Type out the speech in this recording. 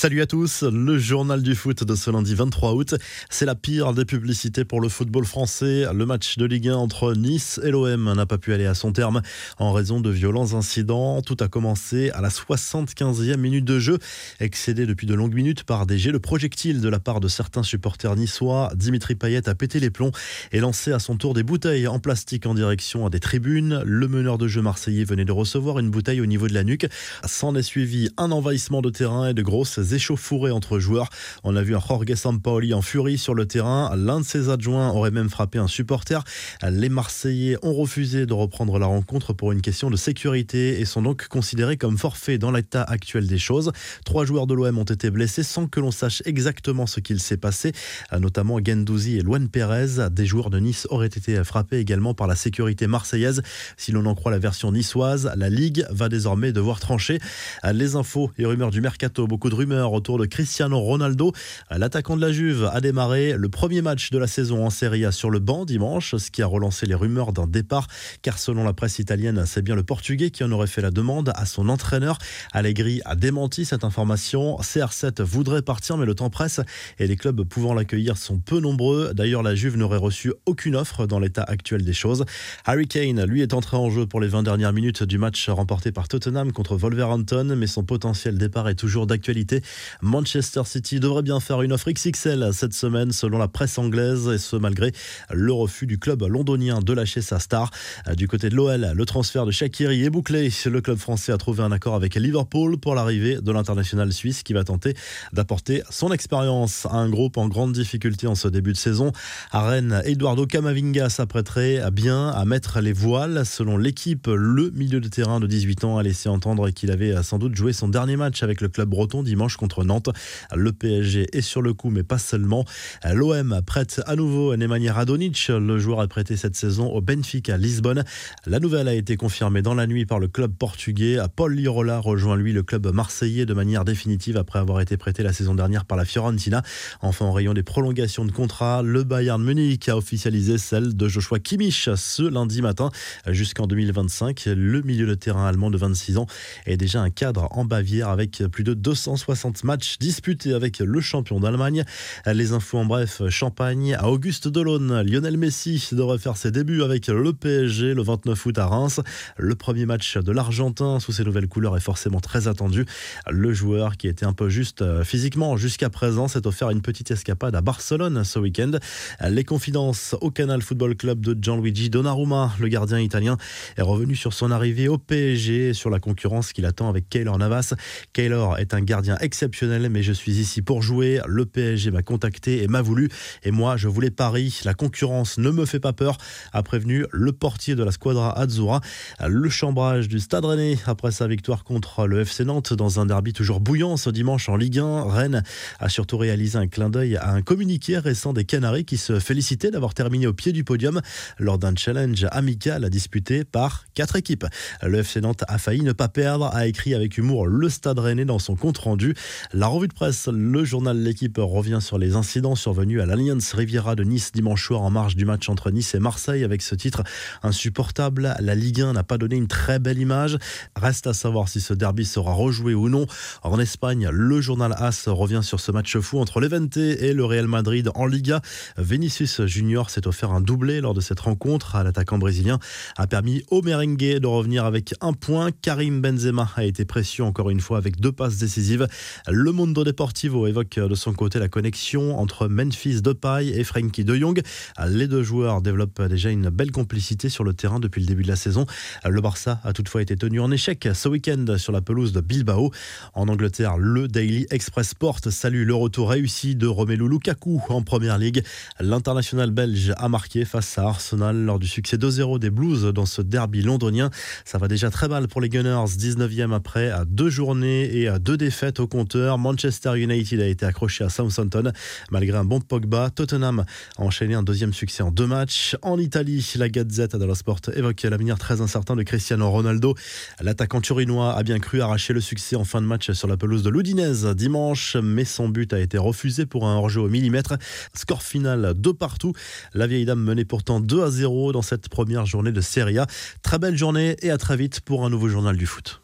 Salut à tous, le journal du foot de ce lundi 23 août. C'est la pire des publicités pour le football français. Le match de Ligue 1 entre Nice et l'OM n'a pas pu aller à son terme en raison de violents incidents. Tout a commencé à la 75e minute de jeu, excédé depuis de longues minutes par des jets de projectiles de la part de certains supporters niçois. Dimitri Payet a pété les plombs et lancé à son tour des bouteilles en plastique en direction des tribunes. Le meneur de jeu marseillais venait de recevoir une bouteille au niveau de la nuque. S'en est suivi un envahissement de terrain et de grosses échauffourées entre joueurs. On a vu un Jorge Sampaoli en furie sur le terrain. L'un de ses adjoints aurait même frappé un supporter. Les Marseillais ont refusé de reprendre la rencontre pour une question de sécurité et sont donc considérés comme forfaits dans l'état actuel des choses. Trois joueurs de l'OM ont été blessés sans que l'on sache exactement ce qu'il s'est passé, notamment Gendouzi et Luan Perez. Des joueurs de Nice auraient été frappés également par la sécurité marseillaise. Si l'on en croit la version niçoise, la Ligue va désormais devoir trancher. Les infos et rumeurs du mercato, beaucoup de rumeurs autour de Cristiano Ronaldo. L'attaquant de la Juve a démarré le premier match de la saison en Serie A sur le banc dimanche, ce qui a relancé les rumeurs d'un départ, car selon la presse italienne, c'est bien le Portugais qui en aurait fait la demande à son entraîneur. Allegri a démenti cette information. CR7 voudrait partir, mais le temps presse et les clubs pouvant l'accueillir sont peu nombreux. D'ailleurs, la Juve n'aurait reçu aucune offre dans l'état actuel des choses. Harry Kane, lui, est entré en jeu pour les 20 dernières minutes du match remporté par Tottenham contre Wolverhampton, mais son potentiel départ est toujours d'actualité. Manchester City devrait bien faire une offre XXL cette semaine selon la presse anglaise et ce malgré le refus du club londonien de lâcher sa star. Du côté de l'OL, le transfert de Shakiri est bouclé. Le club français a trouvé un accord avec Liverpool pour l'arrivée de l'international suisse qui va tenter d'apporter son expérience à un groupe en grande difficulté en ce début de saison. À Rennes, Eduardo Camavinga s'apprêterait bien à mettre les voiles. Selon l'équipe, le milieu de terrain de 18 ans a laissé entendre qu'il avait sans doute joué son dernier match avec le club breton dimanche contre Nantes. Le PSG est sur le coup, mais pas seulement. L'OM prête à nouveau Nemanja Radonic. Le joueur a prêté cette saison au Benfica Lisbonne. La nouvelle a été confirmée dans la nuit par le club portugais. Paul Lirola rejoint lui le club marseillais de manière définitive après avoir été prêté la saison dernière par la Fiorentina. Enfin, en rayon des prolongations de contrat, le Bayern Munich a officialisé celle de Joshua Kimmich ce lundi matin jusqu'en 2025. Le milieu de terrain allemand de 26 ans est déjà un cadre en Bavière avec plus de 260 60 matchs disputés avec le champion d'Allemagne. Les infos en bref, Champagne à Auguste Delaune. Lionel Messi devrait faire ses débuts avec le PSG le 29 août à Reims. Le premier match de l'Argentin sous ses nouvelles couleurs est forcément très attendu. Le joueur qui était un peu juste euh, physiquement jusqu'à présent s'est offert une petite escapade à Barcelone ce week-end. Les confidences au Canal Football Club de Gianluigi Donnarumma, le gardien italien, est revenu sur son arrivée au PSG sur la concurrence qu'il attend avec Keylor Navas. Keylor est un gardien exceptionnel, mais je suis ici pour jouer. Le PSG m'a contacté et m'a voulu. Et moi, je voulais Paris. La concurrence ne me fait pas peur, a prévenu le portier de la Squadra Azzurra. Le chambrage du Stade Rennais après sa victoire contre le FC Nantes dans un derby toujours bouillant ce dimanche en Ligue 1. Rennes a surtout réalisé un clin d'œil à un communiqué récent des Canaries qui se félicitaient d'avoir terminé au pied du podium lors d'un challenge amical disputé par quatre équipes. Le FC Nantes a failli ne pas perdre, a écrit avec humour le Stade Rennais dans son compte rendu. La revue de presse, le journal L'équipe revient sur les incidents survenus à l'Alliance Riviera de Nice dimanche soir en marge du match entre Nice et Marseille avec ce titre insupportable. La Ligue 1 n'a pas donné une très belle image. Reste à savoir si ce derby sera rejoué ou non. En Espagne, le journal AS revient sur ce match fou entre l'Evente et le Real Madrid en Liga. Vinicius Junior s'est offert un doublé lors de cette rencontre. L'attaquant brésilien a permis au merengue de revenir avec un point. Karim Benzema a été précieux encore une fois avec deux passes décisives. Le Mundo Deportivo évoque de son côté la connexion entre Memphis Depay et Frankie de Jong. Les deux joueurs développent déjà une belle complicité sur le terrain depuis le début de la saison. Le Barça a toutefois été tenu en échec ce week-end sur la pelouse de Bilbao. En Angleterre, le Daily Express Sport salue le retour réussi de Romelu Lukaku en Première Ligue. L'international belge a marqué face à Arsenal lors du succès 2-0 des Blues dans ce derby londonien. Ça va déjà très mal pour les Gunners, 19e après à deux journées et à deux défaites au Manchester United a été accroché à Southampton malgré un bon Pogba. Tottenham a enchaîné un deuxième succès en deux matchs. En Italie, la Gazette dello Sport évoque l'avenir très incertain de Cristiano Ronaldo. L'attaquant turinois a bien cru arracher le succès en fin de match sur la pelouse de l'Udinese dimanche, mais son but a été refusé pour un hors-jeu au millimètre. Score final de partout. La vieille dame menait pourtant 2 à 0 dans cette première journée de Serie A. Très belle journée et à très vite pour un nouveau journal du foot.